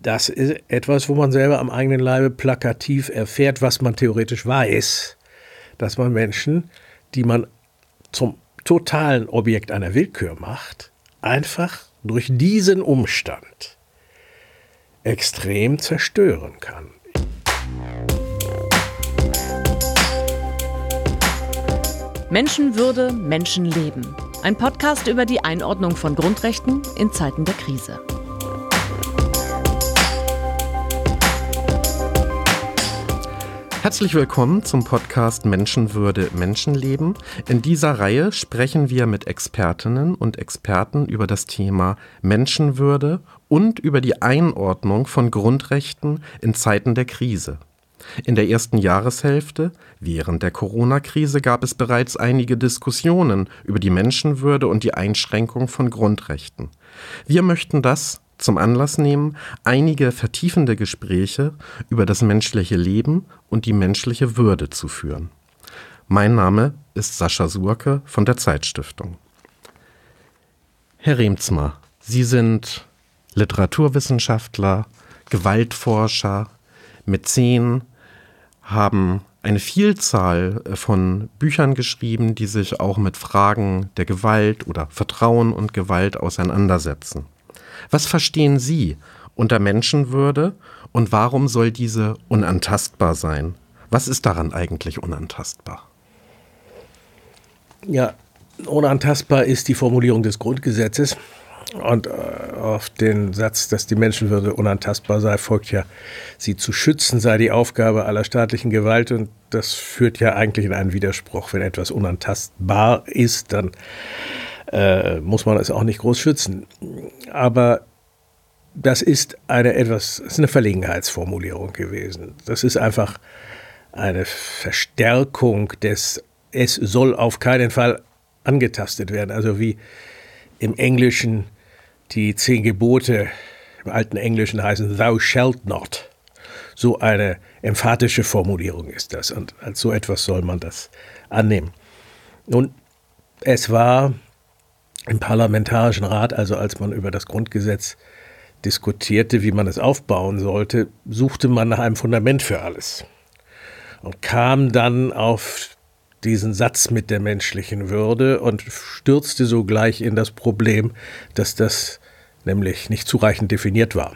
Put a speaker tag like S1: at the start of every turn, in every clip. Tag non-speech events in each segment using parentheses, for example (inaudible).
S1: das ist etwas, wo man selber am eigenen Leibe plakativ erfährt, was man theoretisch weiß, dass man Menschen, die man zum totalen Objekt einer Willkür macht, einfach durch diesen Umstand extrem zerstören kann.
S2: Menschenwürde, Menschenleben. Ein Podcast über die Einordnung von Grundrechten in Zeiten der Krise.
S3: Herzlich willkommen zum Podcast Menschenwürde Menschenleben. In dieser Reihe sprechen wir mit Expertinnen und Experten über das Thema Menschenwürde und über die Einordnung von Grundrechten in Zeiten der Krise. In der ersten Jahreshälfte, während der Corona-Krise, gab es bereits einige Diskussionen über die Menschenwürde und die Einschränkung von Grundrechten. Wir möchten das zum Anlass nehmen, einige vertiefende Gespräche über das menschliche Leben und die menschliche Würde zu führen. Mein Name ist Sascha Surke von der Zeitstiftung. Herr Remzmer, Sie sind Literaturwissenschaftler, Gewaltforscher, Mäzen, haben eine Vielzahl von Büchern geschrieben, die sich auch mit Fragen der Gewalt oder Vertrauen und Gewalt auseinandersetzen. Was verstehen Sie unter Menschenwürde und warum soll diese unantastbar sein? Was ist daran eigentlich unantastbar?
S1: Ja, unantastbar ist die Formulierung des Grundgesetzes. Und äh, auf den Satz, dass die Menschenwürde unantastbar sei, folgt ja, sie zu schützen sei die Aufgabe aller staatlichen Gewalt. Und das führt ja eigentlich in einen Widerspruch. Wenn etwas unantastbar ist, dann äh, muss man es auch nicht groß schützen. Aber das ist eine etwas, ist eine Verlegenheitsformulierung gewesen. Das ist einfach eine Verstärkung des, es soll auf keinen Fall angetastet werden. Also wie im Englischen die zehn Gebote im alten Englischen heißen Thou shalt not. So eine emphatische Formulierung ist das. Und als so etwas soll man das annehmen. Nun, es war im Parlamentarischen Rat, also als man über das Grundgesetz diskutierte, wie man es aufbauen sollte, suchte man nach einem Fundament für alles und kam dann auf diesen Satz mit der menschlichen Würde und stürzte sogleich in das Problem, dass das nämlich nicht zureichend definiert war.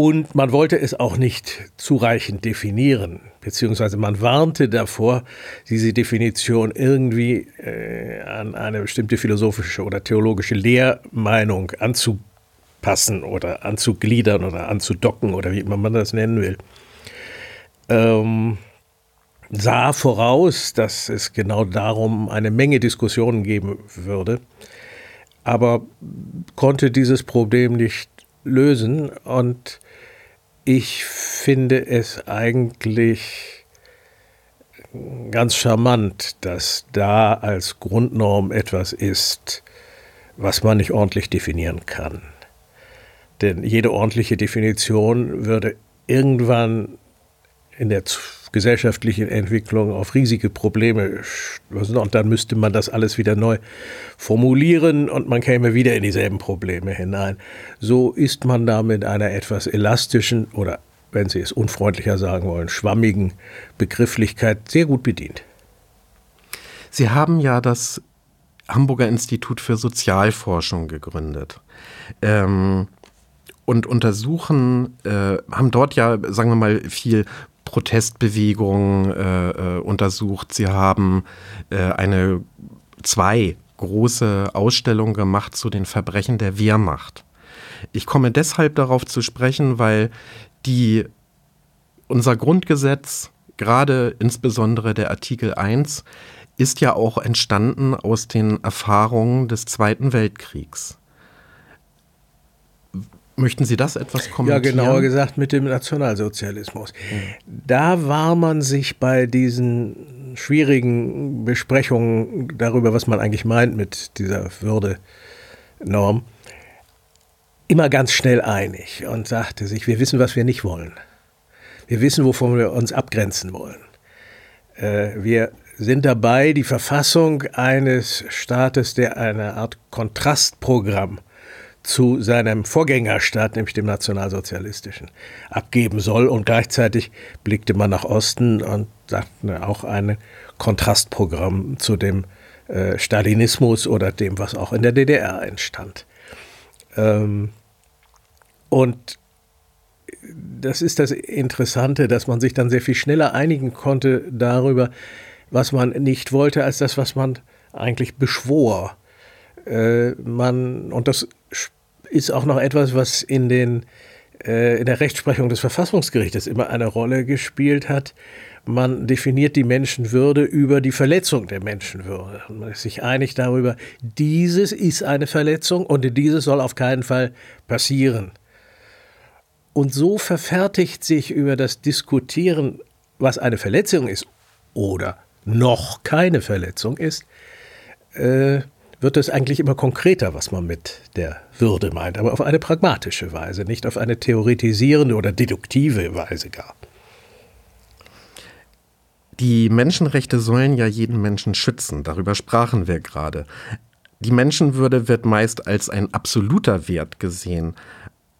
S1: Und man wollte es auch nicht zureichend definieren, beziehungsweise man warnte davor, diese Definition irgendwie äh, an eine bestimmte philosophische oder theologische Lehrmeinung anzupassen oder anzugliedern oder anzudocken oder wie immer man das nennen will. Ähm, sah voraus, dass es genau darum eine Menge Diskussionen geben würde, aber konnte dieses Problem nicht lösen und ich finde es eigentlich ganz charmant, dass da als Grundnorm etwas ist, was man nicht ordentlich definieren kann. Denn jede ordentliche Definition würde irgendwann in der gesellschaftlichen Entwicklung auf riesige Probleme und dann müsste man das alles wieder neu formulieren und man käme wieder in dieselben Probleme hinein. So ist man da mit einer etwas elastischen oder, wenn Sie es unfreundlicher sagen wollen, schwammigen Begrifflichkeit sehr gut bedient.
S3: Sie haben ja das Hamburger Institut für Sozialforschung gegründet. Ähm, und untersuchen, äh, haben dort ja, sagen wir mal, viel Protestbewegung äh, äh, untersucht. Sie haben äh, eine zwei große Ausstellungen gemacht zu den Verbrechen der Wehrmacht. Ich komme deshalb darauf zu sprechen, weil die unser Grundgesetz, gerade insbesondere der Artikel 1, ist ja auch entstanden aus den Erfahrungen des Zweiten Weltkriegs. Möchten Sie das etwas kommentieren?
S1: Ja, genauer gesagt mit dem Nationalsozialismus. Mhm. Da war man sich bei diesen schwierigen Besprechungen darüber, was man eigentlich meint mit dieser Würde-Norm, immer ganz schnell einig und sagte sich, wir wissen, was wir nicht wollen. Wir wissen, wovon wir uns abgrenzen wollen. Äh, wir sind dabei, die Verfassung eines Staates, der eine Art Kontrastprogramm zu seinem Vorgängerstaat, nämlich dem nationalsozialistischen, abgeben soll. Und gleichzeitig blickte man nach Osten und sagte auch ein Kontrastprogramm zu dem äh, Stalinismus oder dem, was auch in der DDR entstand. Ähm, und das ist das Interessante, dass man sich dann sehr viel schneller einigen konnte darüber, was man nicht wollte, als das, was man eigentlich beschwor. Äh, man, und das ist auch noch etwas, was in, den, äh, in der Rechtsprechung des Verfassungsgerichtes immer eine Rolle gespielt hat. Man definiert die Menschenwürde über die Verletzung der Menschenwürde. Man ist sich einig darüber, dieses ist eine Verletzung und dieses soll auf keinen Fall passieren. Und so verfertigt sich über das Diskutieren, was eine Verletzung ist oder noch keine Verletzung ist, äh, wird es eigentlich immer konkreter, was man mit der Würde meint, aber auf eine pragmatische Weise, nicht auf eine theoretisierende oder deduktive Weise gar.
S3: Die Menschenrechte sollen ja jeden Menschen schützen, darüber sprachen wir gerade. Die Menschenwürde wird meist als ein absoluter Wert gesehen.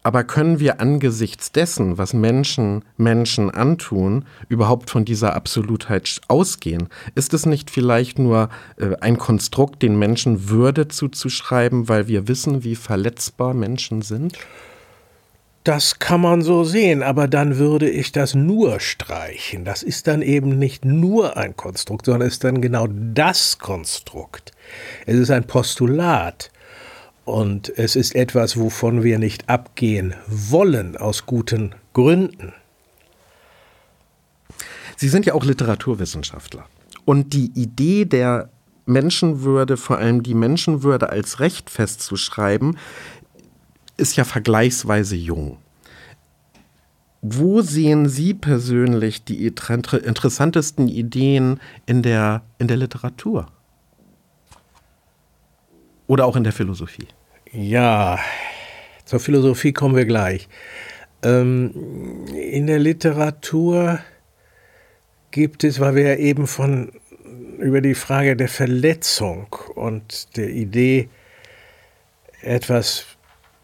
S3: Aber können wir angesichts dessen, was Menschen Menschen antun, überhaupt von dieser Absolutheit ausgehen? Ist es nicht vielleicht nur äh, ein Konstrukt, den Menschen Würde zuzuschreiben, weil wir wissen, wie verletzbar Menschen sind?
S1: Das kann man so sehen, aber dann würde ich das nur streichen. Das ist dann eben nicht nur ein Konstrukt, sondern ist dann genau das Konstrukt. Es ist ein Postulat. Und es ist etwas, wovon wir nicht abgehen wollen, aus guten Gründen.
S3: Sie sind ja auch Literaturwissenschaftler. Und die Idee der Menschenwürde, vor allem die Menschenwürde als Recht festzuschreiben, ist ja vergleichsweise jung. Wo sehen Sie persönlich die interessantesten Ideen in der, in der Literatur? Oder auch in der Philosophie?
S1: Ja, zur Philosophie kommen wir gleich. Ähm, in der Literatur gibt es, weil wir ja eben von über die Frage der Verletzung und der Idee, etwas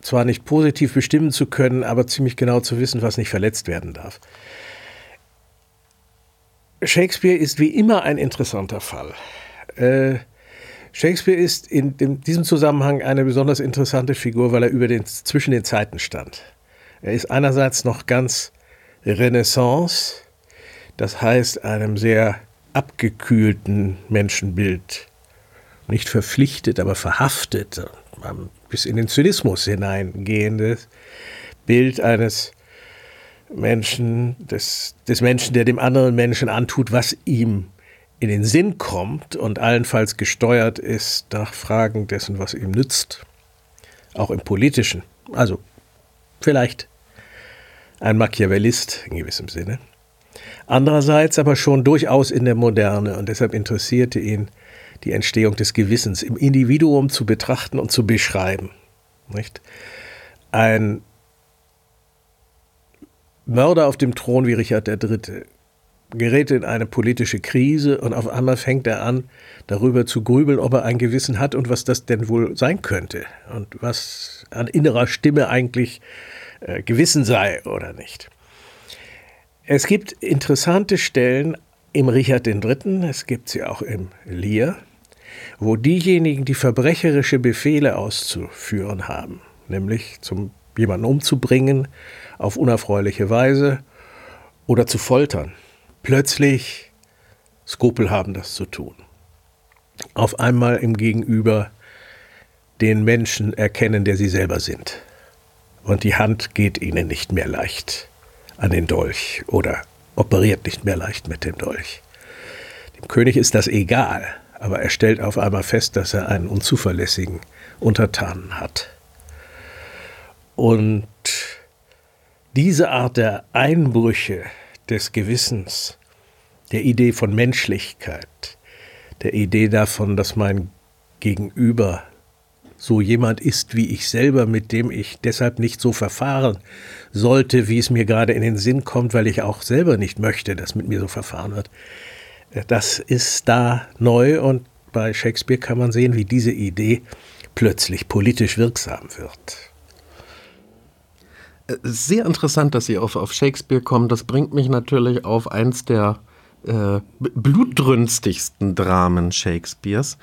S1: zwar nicht positiv bestimmen zu können, aber ziemlich genau zu wissen, was nicht verletzt werden darf. Shakespeare ist wie immer ein interessanter Fall. Äh, Shakespeare ist in dem, diesem Zusammenhang eine besonders interessante Figur, weil er über den, zwischen den Zeiten stand. Er ist einerseits noch ganz Renaissance, das heißt einem sehr abgekühlten Menschenbild, nicht verpflichtet, aber verhaftet, bis in den Zynismus hineingehendes Bild eines Menschen, des, des Menschen, der dem anderen Menschen antut, was ihm in den Sinn kommt und allenfalls gesteuert ist nach Fragen dessen, was ihm nützt, auch im politischen. Also vielleicht ein Machiavellist in gewissem Sinne. Andererseits aber schon durchaus in der Moderne und deshalb interessierte ihn die Entstehung des Gewissens im Individuum zu betrachten und zu beschreiben. Nicht? Ein Mörder auf dem Thron wie Richard III gerät in eine politische Krise und auf einmal fängt er an, darüber zu grübeln, ob er ein Gewissen hat und was das denn wohl sein könnte und was an innerer Stimme eigentlich äh, Gewissen sei oder nicht. Es gibt interessante Stellen im Richard III., es gibt sie auch im Lear, wo diejenigen, die verbrecherische Befehle auszuführen haben, nämlich zum jemanden umzubringen auf unerfreuliche Weise oder zu foltern, plötzlich Skrupel haben, das zu tun. Auf einmal im Gegenüber den Menschen erkennen, der sie selber sind. Und die Hand geht ihnen nicht mehr leicht an den Dolch oder operiert nicht mehr leicht mit dem Dolch. Dem König ist das egal, aber er stellt auf einmal fest, dass er einen unzuverlässigen Untertanen hat. Und diese Art der Einbrüche des Gewissens, der Idee von Menschlichkeit, der Idee davon, dass mein Gegenüber so jemand ist wie ich selber, mit dem ich deshalb nicht so verfahren sollte, wie es mir gerade in den Sinn kommt, weil ich auch selber nicht möchte, dass mit mir so verfahren wird. Das ist da neu und bei Shakespeare kann man sehen, wie diese Idee plötzlich politisch wirksam wird.
S3: Sehr interessant, dass Sie auf, auf Shakespeare kommen. Das bringt mich natürlich auf eins der äh, blutdrünstigsten Dramen Shakespeares.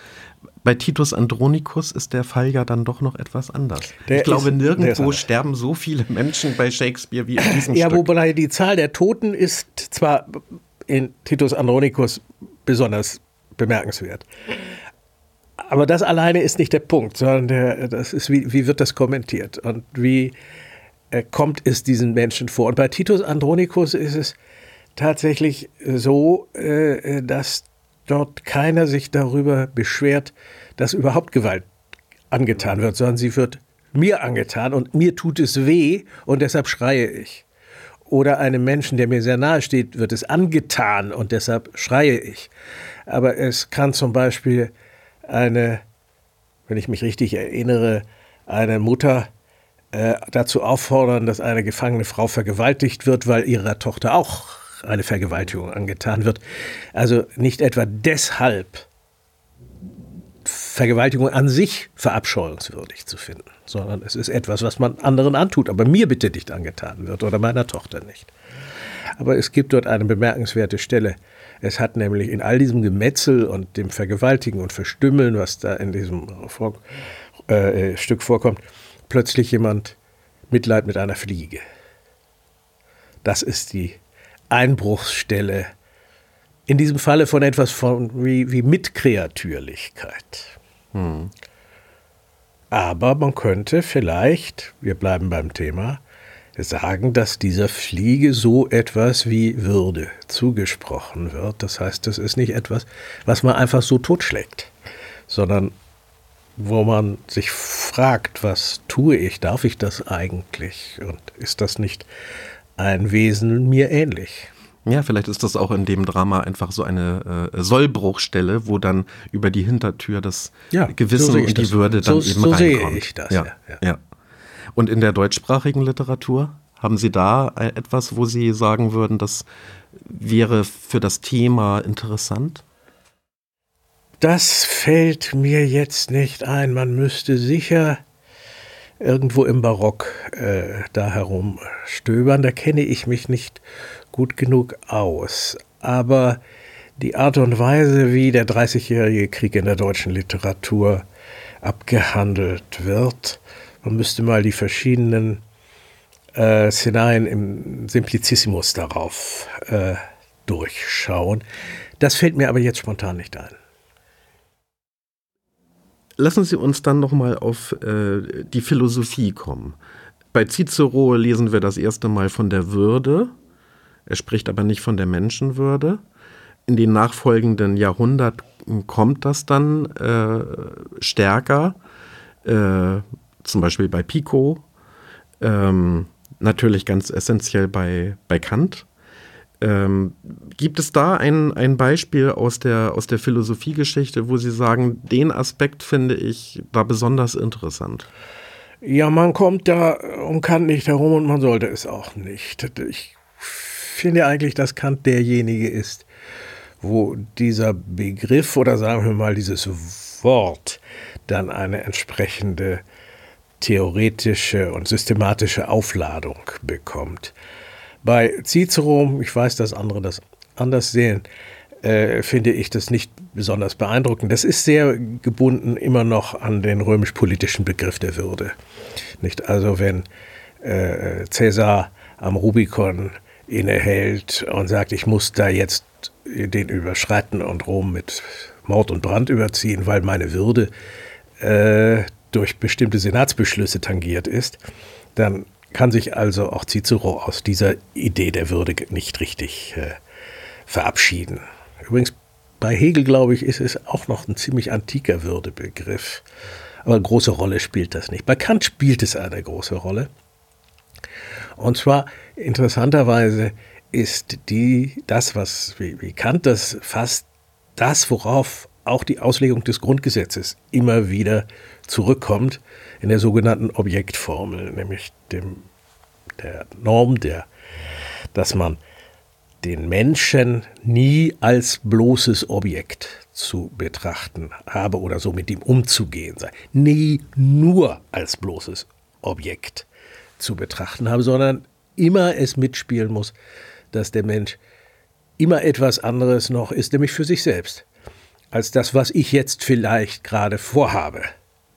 S3: Bei Titus Andronicus ist der Fall ja dann doch noch etwas anders. Der ich glaube, ist, nirgendwo sterben so viele Menschen bei Shakespeare wie in diesem (clears throat)
S1: ja,
S3: Stück. Ja,
S1: wobei die Zahl der Toten ist zwar in Titus Andronicus besonders bemerkenswert. Aber das alleine ist nicht der Punkt, sondern der, das ist, wie, wie wird das kommentiert und wie kommt es diesen Menschen vor. Und bei Titus Andronicus ist es tatsächlich so, äh, dass dort keiner sich darüber beschwert, dass überhaupt Gewalt angetan wird, sondern sie wird mir angetan und mir tut es weh und deshalb schreie ich. Oder einem Menschen, der mir sehr nahe steht, wird es angetan und deshalb schreie ich. Aber es kann zum Beispiel eine, wenn ich mich richtig erinnere, eine Mutter äh, dazu auffordern, dass eine gefangene Frau vergewaltigt wird, weil ihrer Tochter auch eine Vergewaltigung angetan wird. Also nicht etwa deshalb Vergewaltigung an sich verabscheuungswürdig zu finden, sondern es ist etwas, was man anderen antut, aber mir bitte nicht angetan wird oder meiner Tochter nicht. Aber es gibt dort eine bemerkenswerte Stelle. Es hat nämlich in all diesem Gemetzel und dem Vergewaltigen und Verstümmeln, was da in diesem äh, Stück vorkommt, plötzlich jemand Mitleid mit einer Fliege. Das ist die Einbruchsstelle. In diesem Falle von etwas von wie, wie Mitkreatürlichkeit. Hm. Aber man könnte vielleicht, wir bleiben beim Thema, sagen, dass dieser Fliege so etwas wie Würde zugesprochen wird. Das heißt, das ist nicht etwas, was man einfach so totschlägt, sondern wo man sich fragt, was tue ich, darf ich das eigentlich und ist das nicht ein Wesen mir ähnlich?
S3: Ja, vielleicht ist das auch in dem Drama einfach so eine äh, Sollbruchstelle, wo dann über die Hintertür das ja, Gewissen so und die das. Würde dann so, eben so reinkommt.
S1: Sehe ich das,
S3: ja, ja. ja. Und in der deutschsprachigen Literatur haben Sie da äh, etwas, wo Sie sagen würden, das wäre für das Thema interessant?
S1: Das fällt mir jetzt nicht ein. Man müsste sicher irgendwo im Barock äh, da herumstöbern. Da kenne ich mich nicht gut genug aus. Aber die Art und Weise, wie der Dreißigjährige Krieg in der deutschen Literatur abgehandelt wird, man müsste mal die verschiedenen äh, Szenarien im Simplicissimus darauf äh, durchschauen. Das fällt mir aber jetzt spontan nicht ein.
S3: Lassen Sie uns dann nochmal auf äh, die Philosophie kommen. Bei Cicero lesen wir das erste Mal von der Würde. Er spricht aber nicht von der Menschenwürde. In den nachfolgenden Jahrhunderten kommt das dann äh, stärker, äh, zum Beispiel bei Pico, ähm, natürlich ganz essentiell bei, bei Kant. Ähm, gibt es da ein, ein Beispiel aus der, aus der Philosophiegeschichte, wo Sie sagen, den Aspekt finde ich da besonders interessant?
S1: Ja, man kommt da um Kant nicht herum und man sollte es auch nicht. Ich finde eigentlich, dass Kant derjenige ist, wo dieser Begriff oder sagen wir mal dieses Wort dann eine entsprechende theoretische und systematische Aufladung bekommt. Bei Cicero, ich weiß, dass andere das anders sehen, äh, finde ich das nicht besonders beeindruckend. Das ist sehr gebunden immer noch an den römisch-politischen Begriff der Würde. Nicht? Also wenn äh, Cäsar am Rubikon innehält und sagt, ich muss da jetzt den überschreiten und Rom mit Mord und Brand überziehen, weil meine Würde äh, durch bestimmte Senatsbeschlüsse tangiert ist, dann kann sich also auch Cicero aus dieser Idee der Würde nicht richtig äh, verabschieden. Übrigens, bei Hegel, glaube ich, ist es auch noch ein ziemlich antiker Würdebegriff. Aber eine große Rolle spielt das nicht. Bei Kant spielt es eine große Rolle. Und zwar interessanterweise ist die, das, was wie, wie Kant das fast das, worauf auch die Auslegung des Grundgesetzes immer wieder zurückkommt, in der sogenannten Objektformel, nämlich dem, der Norm, der, dass man den Menschen nie als bloßes Objekt zu betrachten habe oder so mit ihm umzugehen sei. Nie nur als bloßes Objekt zu betrachten habe, sondern immer es mitspielen muss, dass der Mensch immer etwas anderes noch ist, nämlich für sich selbst, als das, was ich jetzt vielleicht gerade vorhabe,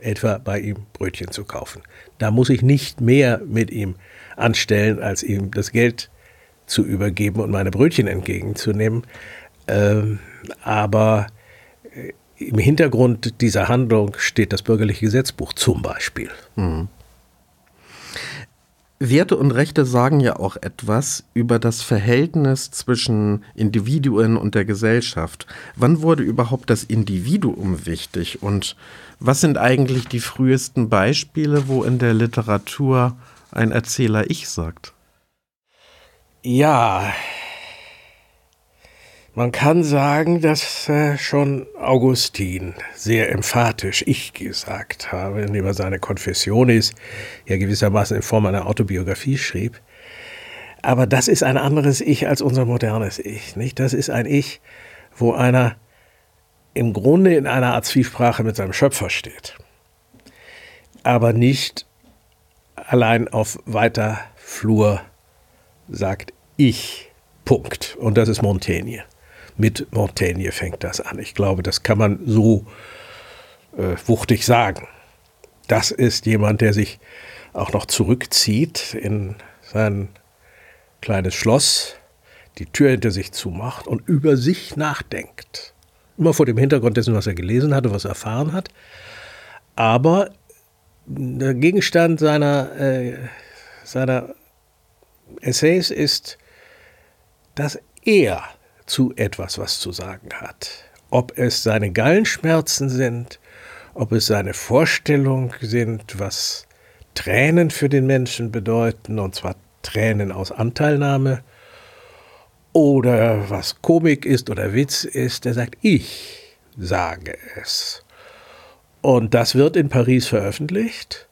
S1: etwa bei ihm Brötchen zu kaufen. Da muss ich nicht mehr mit ihm anstellen, als ihm das Geld zu übergeben und meine Brötchen entgegenzunehmen. Ähm, aber äh, im Hintergrund dieser Handlung steht das bürgerliche Gesetzbuch zum Beispiel. Mhm.
S3: Werte und Rechte sagen ja auch etwas über das Verhältnis zwischen Individuen und der Gesellschaft. Wann wurde überhaupt das Individuum wichtig und was sind eigentlich die frühesten Beispiele, wo in der Literatur ein Erzähler Ich sagt?
S1: Ja, man kann sagen, dass äh, schon Augustin sehr emphatisch Ich gesagt habe, indem er seine Confessionis ja gewissermaßen in Form einer Autobiografie schrieb. Aber das ist ein anderes Ich als unser modernes Ich, nicht? Das ist ein Ich, wo einer im Grunde in einer Art Zwiesprache mit seinem Schöpfer steht. Aber nicht allein auf weiter Flur sagt Ich. Punkt. Und das ist Montaigne mit Montaigne fängt das an. Ich glaube, das kann man so äh, wuchtig sagen. Das ist jemand, der sich auch noch zurückzieht in sein kleines Schloss, die Tür hinter sich zumacht und über sich nachdenkt. Immer vor dem Hintergrund dessen, was er gelesen hat und was er erfahren hat. Aber der Gegenstand seiner, äh, seiner Essays ist, dass er zu etwas was zu sagen hat. Ob es seine Gallenschmerzen sind, ob es seine Vorstellung sind, was Tränen für den Menschen bedeuten, und zwar Tränen aus Anteilnahme, oder was Komik ist oder Witz ist, er sagt, ich sage es. Und das wird in Paris veröffentlicht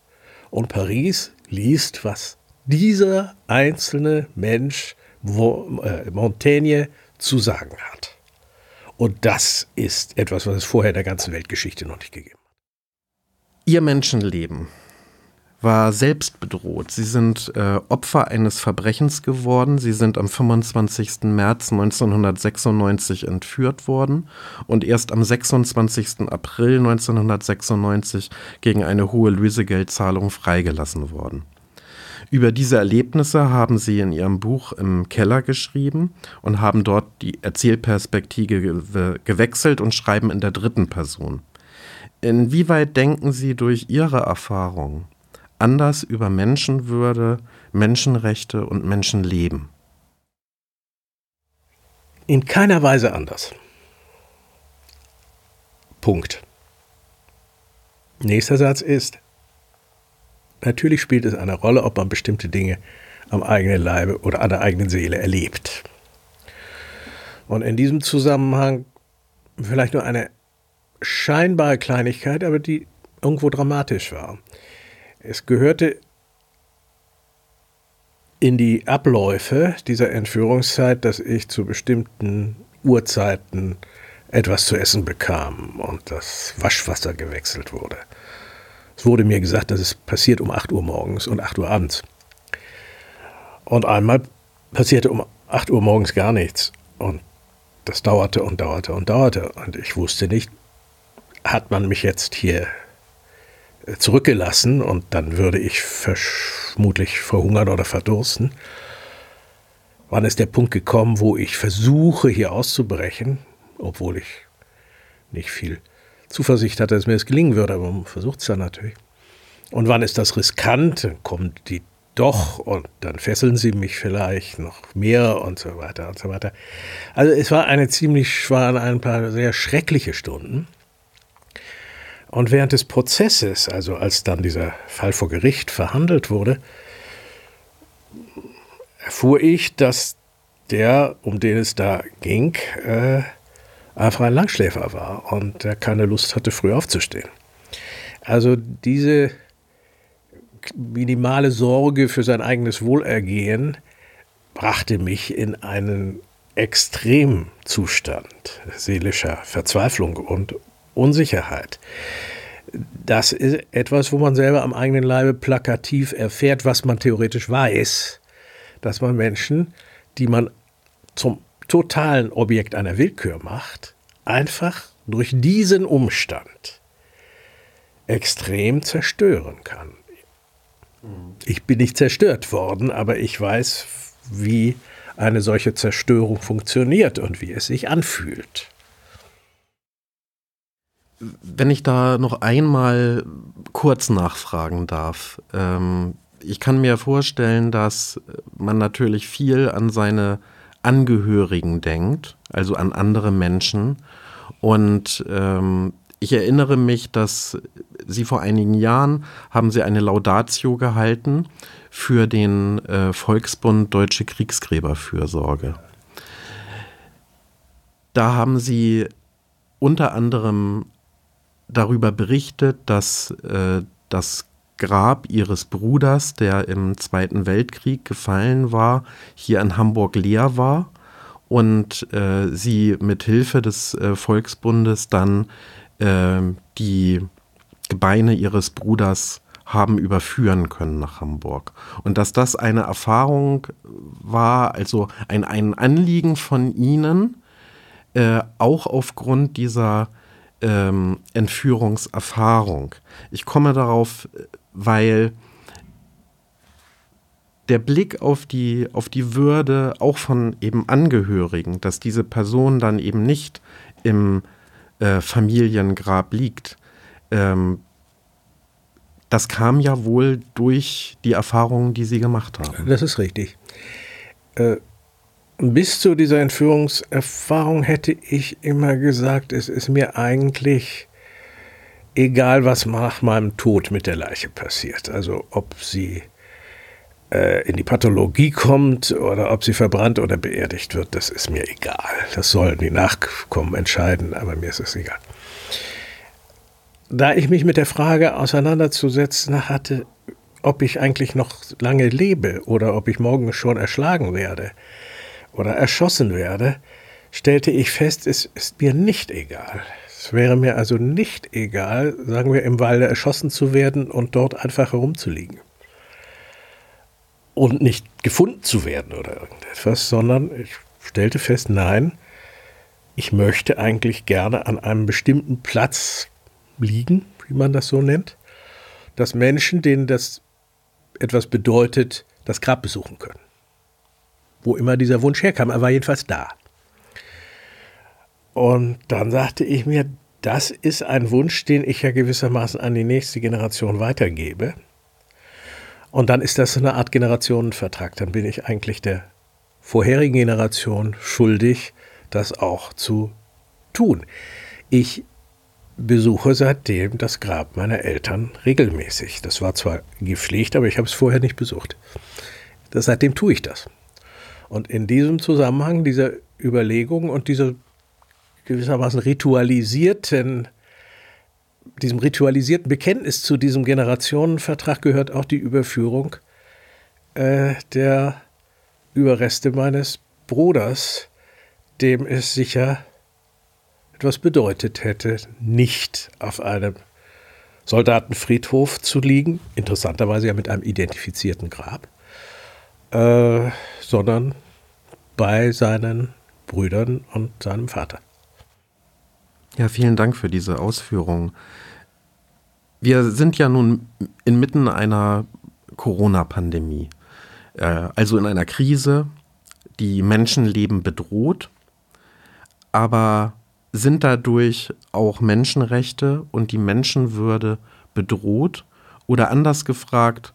S1: und Paris liest, was dieser einzelne Mensch, äh, Montaigne, zu sagen hat. Und das ist etwas, was es vorher in der ganzen Weltgeschichte noch nicht gegeben hat.
S3: Ihr Menschenleben war selbst bedroht. Sie sind äh, Opfer eines Verbrechens geworden. Sie sind am 25. März 1996 entführt worden und erst am 26. April 1996 gegen eine hohe Lösegeldzahlung freigelassen worden. Über diese Erlebnisse haben sie in ihrem Buch im Keller geschrieben und haben dort die Erzählperspektive gewechselt und schreiben in der dritten Person. Inwieweit denken Sie durch Ihre Erfahrung anders über Menschenwürde, Menschenrechte und Menschenleben?
S1: In keiner Weise anders. Punkt. Nächster Satz ist, Natürlich spielt es eine Rolle, ob man bestimmte Dinge am eigenen Leibe oder an der eigenen Seele erlebt. Und in diesem Zusammenhang vielleicht nur eine scheinbare Kleinigkeit, aber die irgendwo dramatisch war. Es gehörte in die Abläufe dieser Entführungszeit, dass ich zu bestimmten Uhrzeiten etwas zu essen bekam und das Waschwasser gewechselt wurde. Es wurde mir gesagt, dass es passiert um 8 Uhr morgens und 8 Uhr abends. Und einmal passierte um 8 Uhr morgens gar nichts. Und das dauerte und dauerte und dauerte. Und ich wusste nicht, hat man mich jetzt hier äh, zurückgelassen und dann würde ich vermutlich verhungern oder verdursten. Wann ist der Punkt gekommen, wo ich versuche, hier auszubrechen, obwohl ich nicht viel Zuversicht hatte, dass mir das gelingen würde, aber man versucht es dann natürlich. Und wann ist das riskant? Dann kommen die doch und dann fesseln sie mich vielleicht noch mehr und so weiter und so weiter. Also es war eine ziemlich, waren ein paar sehr schreckliche Stunden. Und während des Prozesses, also als dann dieser Fall vor Gericht verhandelt wurde, erfuhr ich, dass der, um den es da ging, äh, einfach ein Langschläfer war und der keine Lust hatte, früh aufzustehen. Also diese minimale Sorge für sein eigenes Wohlergehen brachte mich in einen Extremzustand seelischer Verzweiflung und Unsicherheit. das ist etwas, wo man selber am eigenen Leibe plakativ erfährt, was man theoretisch weiß, dass man Menschen, die man zum totalen Objekt einer Willkür macht, einfach durch diesen Umstand extrem zerstören kann. Ich bin nicht zerstört worden, aber ich weiß, wie eine solche Zerstörung funktioniert und wie es sich anfühlt.
S3: Wenn ich da noch einmal kurz nachfragen darf. Ähm, ich kann mir vorstellen, dass man natürlich viel an seine Angehörigen denkt, also an andere Menschen. Und ähm, ich erinnere mich, dass Sie vor einigen Jahren haben Sie eine Laudatio gehalten für den äh, Volksbund Deutsche Kriegsgräberfürsorge. Da haben Sie unter anderem darüber berichtet, dass äh, das Grab ihres Bruders, der im Zweiten Weltkrieg gefallen war, hier in Hamburg leer war und äh, sie mit Hilfe des äh, Volksbundes dann äh, die Gebeine ihres Bruders haben überführen können nach Hamburg. Und dass das eine Erfahrung war, also ein, ein Anliegen von ihnen, äh, auch aufgrund dieser ähm, Entführungserfahrung. Ich komme darauf, weil der Blick auf die, auf die Würde auch von eben Angehörigen, dass diese Person dann eben nicht im äh, Familiengrab liegt, ähm, das kam ja wohl durch die Erfahrungen, die Sie gemacht haben.
S1: Das ist richtig. Äh, bis zu dieser Entführungserfahrung hätte ich immer gesagt, es ist mir eigentlich egal, was nach meinem Tod mit der Leiche passiert. Also ob sie äh, in die Pathologie kommt oder ob sie verbrannt oder beerdigt wird, das ist mir egal. Das sollen die Nachkommen entscheiden, aber mir ist es egal. Da ich mich mit der Frage auseinanderzusetzen hatte, ob ich eigentlich noch lange lebe oder ob ich morgen schon erschlagen werde, oder erschossen werde, stellte ich fest, es ist mir nicht egal. Es wäre mir also nicht egal, sagen wir, im Walde erschossen zu werden und dort einfach herumzuliegen. Und nicht gefunden zu werden oder irgendetwas, sondern ich stellte fest, nein, ich möchte eigentlich gerne an einem bestimmten Platz liegen, wie man das so nennt, dass Menschen, denen das etwas bedeutet, das Grab besuchen können wo immer dieser Wunsch herkam. Er war jedenfalls da. Und dann sagte ich mir, das ist ein Wunsch, den ich ja gewissermaßen an die nächste Generation weitergebe. Und dann ist das so eine Art Generationenvertrag. Dann bin ich eigentlich der vorherigen Generation schuldig, das auch zu tun. Ich besuche seitdem das Grab meiner Eltern regelmäßig. Das war zwar gepflegt, aber ich habe es vorher nicht besucht. Das, seitdem tue ich das. Und in diesem Zusammenhang dieser Überlegung und dieser gewissermaßen ritualisierten, diesem ritualisierten Bekenntnis zu diesem Generationenvertrag gehört auch die Überführung äh, der Überreste meines Bruders, dem es sicher etwas bedeutet hätte, nicht auf einem Soldatenfriedhof zu liegen, interessanterweise ja mit einem identifizierten Grab, äh, sondern bei seinen Brüdern und seinem Vater.
S3: Ja, vielen Dank für diese Ausführung. Wir sind ja nun inmitten einer Corona-Pandemie, äh, also in einer Krise, die Menschenleben bedroht, aber sind dadurch auch Menschenrechte und die Menschenwürde bedroht? Oder anders gefragt,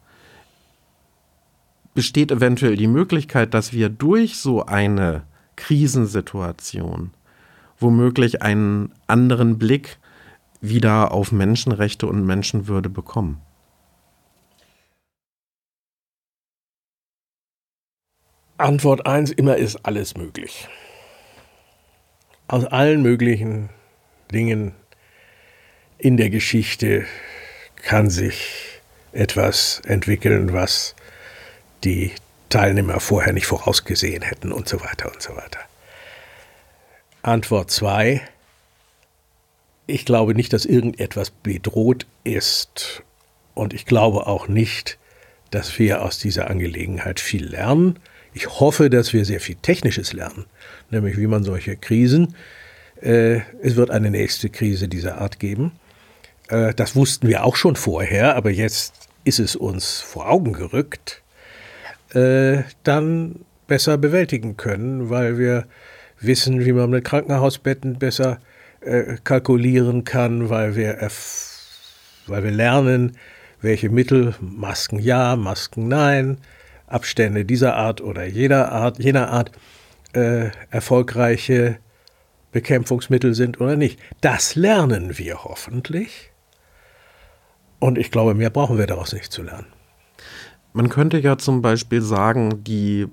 S3: besteht eventuell die Möglichkeit, dass wir durch so eine Krisensituation womöglich einen anderen Blick wieder auf Menschenrechte und Menschenwürde bekommen.
S1: Antwort 1, immer ist alles möglich. Aus allen möglichen Dingen in der Geschichte kann sich etwas entwickeln, was die Teilnehmer vorher nicht vorausgesehen hätten und so weiter und so weiter. Antwort 2. ich glaube nicht, dass irgendetwas bedroht ist. Und ich glaube auch nicht, dass wir aus dieser Angelegenheit viel lernen. Ich hoffe, dass wir sehr viel Technisches lernen, nämlich wie man solche Krisen, äh, es wird eine nächste Krise dieser Art geben. Äh, das wussten wir auch schon vorher, aber jetzt ist es uns vor Augen gerückt, äh, dann besser bewältigen können, weil wir wissen, wie man mit Krankenhausbetten besser äh, kalkulieren kann, weil wir, weil wir lernen, welche Mittel, Masken ja, Masken nein, Abstände dieser Art oder jeder Art, jener Art äh, erfolgreiche Bekämpfungsmittel sind oder nicht. Das lernen wir hoffentlich. Und ich glaube, mehr brauchen wir daraus nicht zu lernen.
S3: Man könnte ja zum Beispiel sagen, die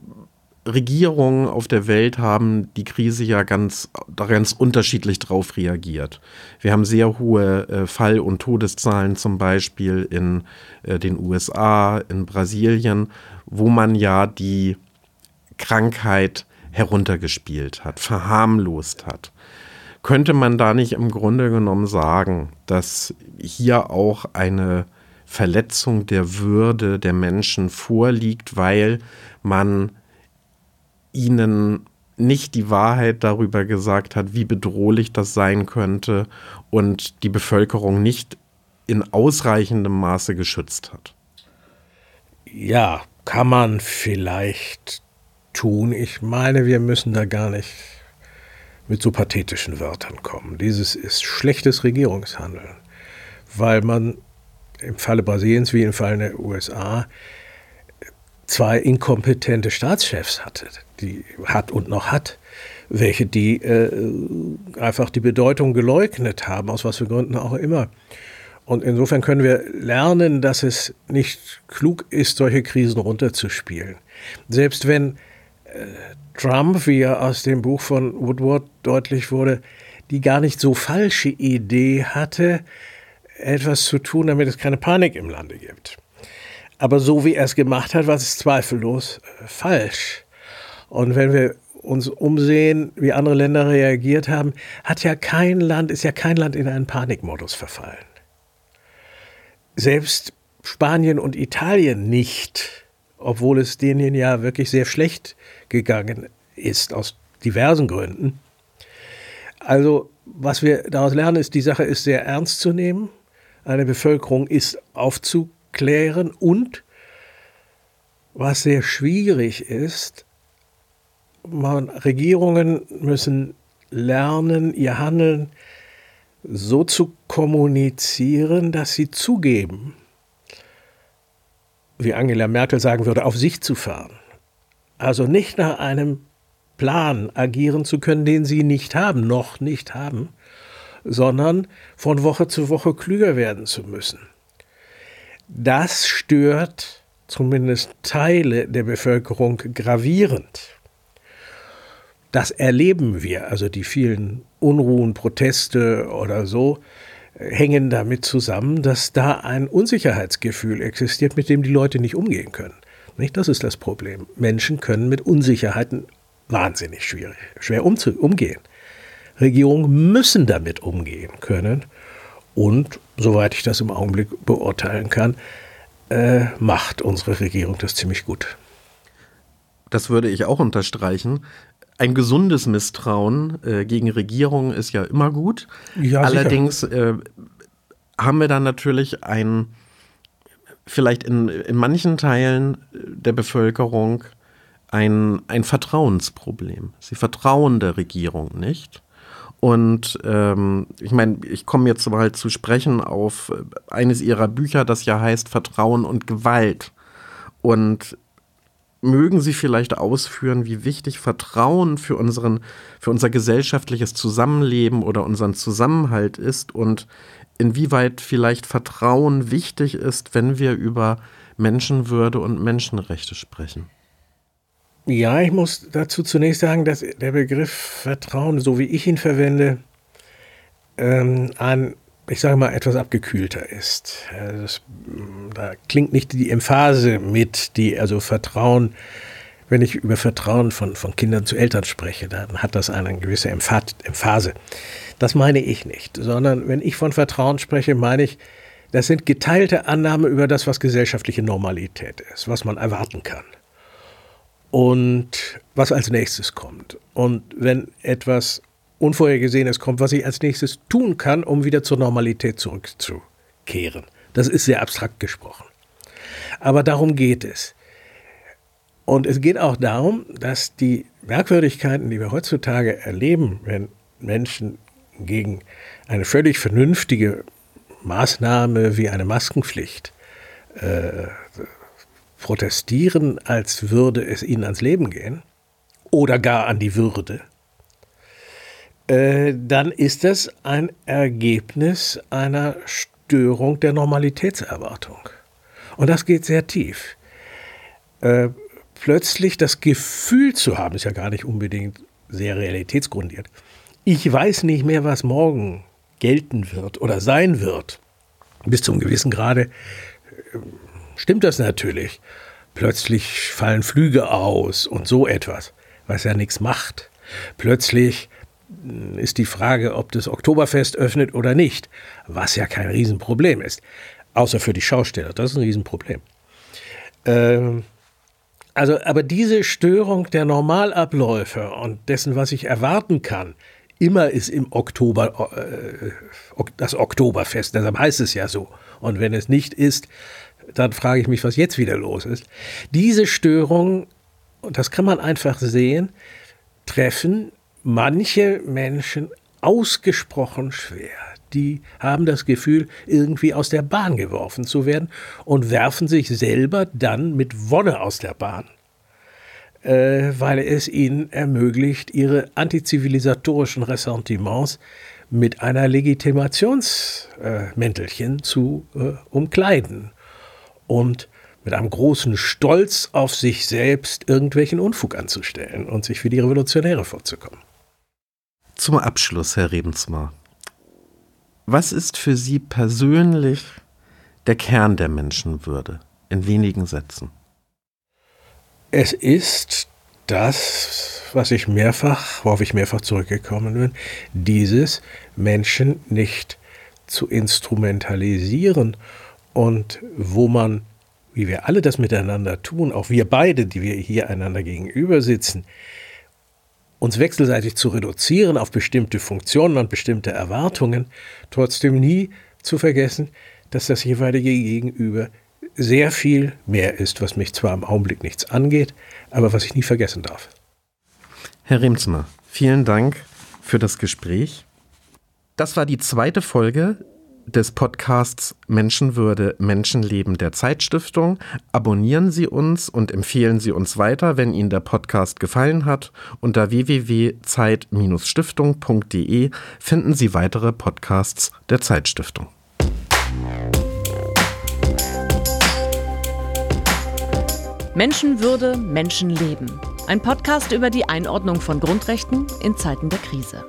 S3: Regierungen auf der Welt haben die Krise ja ganz, ganz unterschiedlich drauf reagiert. Wir haben sehr hohe äh, Fall- und Todeszahlen zum Beispiel in äh, den USA, in Brasilien, wo man ja die Krankheit heruntergespielt hat, verharmlost hat. Könnte man da nicht im Grunde genommen sagen, dass hier auch eine Verletzung der Würde der Menschen vorliegt, weil man ihnen nicht die Wahrheit darüber gesagt hat, wie bedrohlich das sein könnte und die Bevölkerung nicht in ausreichendem Maße geschützt hat.
S1: Ja, kann man vielleicht tun. Ich meine, wir müssen da gar nicht mit so pathetischen Wörtern kommen. Dieses ist schlechtes Regierungshandeln, weil man im Falle Brasiliens wie im Falle der USA zwei inkompetente Staatschefs hatte, die hat und noch hat, welche die äh, einfach die Bedeutung geleugnet haben, aus was für Gründen auch immer. Und insofern können wir lernen, dass es nicht klug ist, solche Krisen runterzuspielen. Selbst wenn äh, Trump, wie er aus dem Buch von Woodward deutlich wurde, die gar nicht so falsche Idee hatte, etwas zu tun, damit es keine Panik im Lande gibt. Aber so wie er es gemacht hat, war es zweifellos äh, falsch. Und wenn wir uns umsehen, wie andere Länder reagiert haben, hat ja kein Land, ist ja kein Land in einen Panikmodus verfallen. Selbst Spanien und Italien nicht, obwohl es denen ja wirklich sehr schlecht gegangen ist, aus diversen Gründen. Also, was wir daraus lernen, ist, die Sache ist sehr ernst zu nehmen. Eine Bevölkerung ist aufzugeben klären und was sehr schwierig ist, man, Regierungen müssen lernen, ihr Handeln so zu kommunizieren, dass sie zugeben, wie Angela Merkel sagen würde, auf sich zu fahren. Also nicht nach einem Plan agieren zu können, den sie nicht haben, noch nicht haben, sondern von Woche zu Woche klüger werden zu müssen. Das stört zumindest Teile der Bevölkerung gravierend. Das erleben wir, also die vielen Unruhen, Proteste oder so, hängen damit zusammen, dass da ein Unsicherheitsgefühl existiert, mit dem die Leute nicht umgehen können. Nicht? Das ist das Problem. Menschen können mit Unsicherheiten wahnsinnig schwierig, schwer umgehen. Regierungen müssen damit umgehen können. Und, soweit ich das im Augenblick beurteilen kann, äh, macht unsere Regierung das ziemlich gut.
S3: Das würde ich auch unterstreichen. Ein gesundes Misstrauen äh, gegen Regierungen ist ja immer gut. Ja, Allerdings äh, haben wir dann natürlich ein, vielleicht in, in manchen Teilen der Bevölkerung ein, ein Vertrauensproblem. Sie vertrauen der Regierung nicht. Und ähm, ich meine, ich komme jetzt mal zu sprechen auf eines ihrer Bücher, das ja heißt Vertrauen und Gewalt. Und mögen Sie vielleicht ausführen, wie wichtig Vertrauen für, unseren, für unser gesellschaftliches Zusammenleben oder unseren Zusammenhalt ist und inwieweit vielleicht Vertrauen wichtig ist, wenn wir über Menschenwürde und Menschenrechte sprechen?
S1: Ja, ich muss dazu zunächst sagen, dass der Begriff Vertrauen, so wie ich ihn verwende, ähm, ein, ich sage mal, etwas abgekühlter ist. Das, da klingt nicht die Emphase mit, die also Vertrauen wenn ich über Vertrauen von, von Kindern zu Eltern spreche, dann hat das eine gewisse Emphase. Das meine ich nicht, sondern wenn ich von Vertrauen spreche, meine ich, das sind geteilte Annahmen über das, was gesellschaftliche Normalität ist, was man erwarten kann und was als nächstes kommt. Und wenn etwas Unvorhergesehenes kommt, was ich als nächstes tun kann, um wieder zur Normalität zurückzukehren. Das ist sehr abstrakt gesprochen. Aber darum geht es. Und es geht auch darum, dass die Merkwürdigkeiten, die wir heutzutage erleben, wenn Menschen gegen eine völlig vernünftige Maßnahme wie eine Maskenpflicht äh, protestieren, als würde es ihnen ans Leben gehen oder gar an die Würde, dann ist das ein Ergebnis einer Störung der Normalitätserwartung. Und das geht sehr tief. Äh, plötzlich das Gefühl zu haben, ist ja gar nicht unbedingt sehr realitätsgrundiert. Ich weiß nicht mehr, was morgen gelten wird oder sein wird. Bis zum gewissen Grade äh, stimmt das natürlich. Plötzlich fallen Flüge aus und so etwas, was ja nichts macht. Plötzlich ist die Frage, ob das Oktoberfest öffnet oder nicht, was ja kein Riesenproblem ist. Außer für die Schausteller, das ist ein Riesenproblem. Ähm, also, aber diese Störung der Normalabläufe und dessen, was ich erwarten kann, immer ist im Oktober äh, das Oktoberfest, deshalb heißt es ja so. Und wenn es nicht ist, dann frage ich mich, was jetzt wieder los ist. Diese Störung, und das kann man einfach sehen, treffen manche Menschen ausgesprochen schwer. Die haben das Gefühl, irgendwie aus der Bahn geworfen zu werden und werfen sich selber dann mit Wonne aus der Bahn, äh, weil es ihnen ermöglicht, ihre antizivilisatorischen Ressentiments mit einer Legitimationsmäntelchen äh, zu äh, umkleiden und mit einem großen Stolz auf sich selbst irgendwelchen Unfug anzustellen und sich für die Revolutionäre vorzukommen.
S3: Zum Abschluss, Herr Rebensmar. Was ist für Sie persönlich der Kern der Menschenwürde? In wenigen Sätzen.
S1: Es ist das, was ich mehrfach, worauf ich mehrfach zurückgekommen bin, dieses Menschen nicht zu instrumentalisieren und wo man, wie wir alle das miteinander tun, auch wir beide, die wir hier einander gegenüber sitzen, uns wechselseitig zu reduzieren auf bestimmte Funktionen und bestimmte Erwartungen, trotzdem nie zu vergessen, dass das jeweilige Gegenüber sehr viel mehr ist, was mich zwar im Augenblick nichts angeht, aber was ich nie vergessen darf.
S3: Herr Remsmer, vielen Dank für das Gespräch. Das war die zweite Folge des Podcasts Menschenwürde, Menschenleben der Zeitstiftung. Abonnieren Sie uns und empfehlen Sie uns weiter, wenn Ihnen der Podcast gefallen hat. Unter www.zeit-stiftung.de finden Sie weitere Podcasts der Zeitstiftung.
S2: Menschenwürde, Menschenleben. Ein Podcast über die Einordnung von Grundrechten in Zeiten der Krise.